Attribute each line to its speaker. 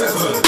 Speaker 1: river.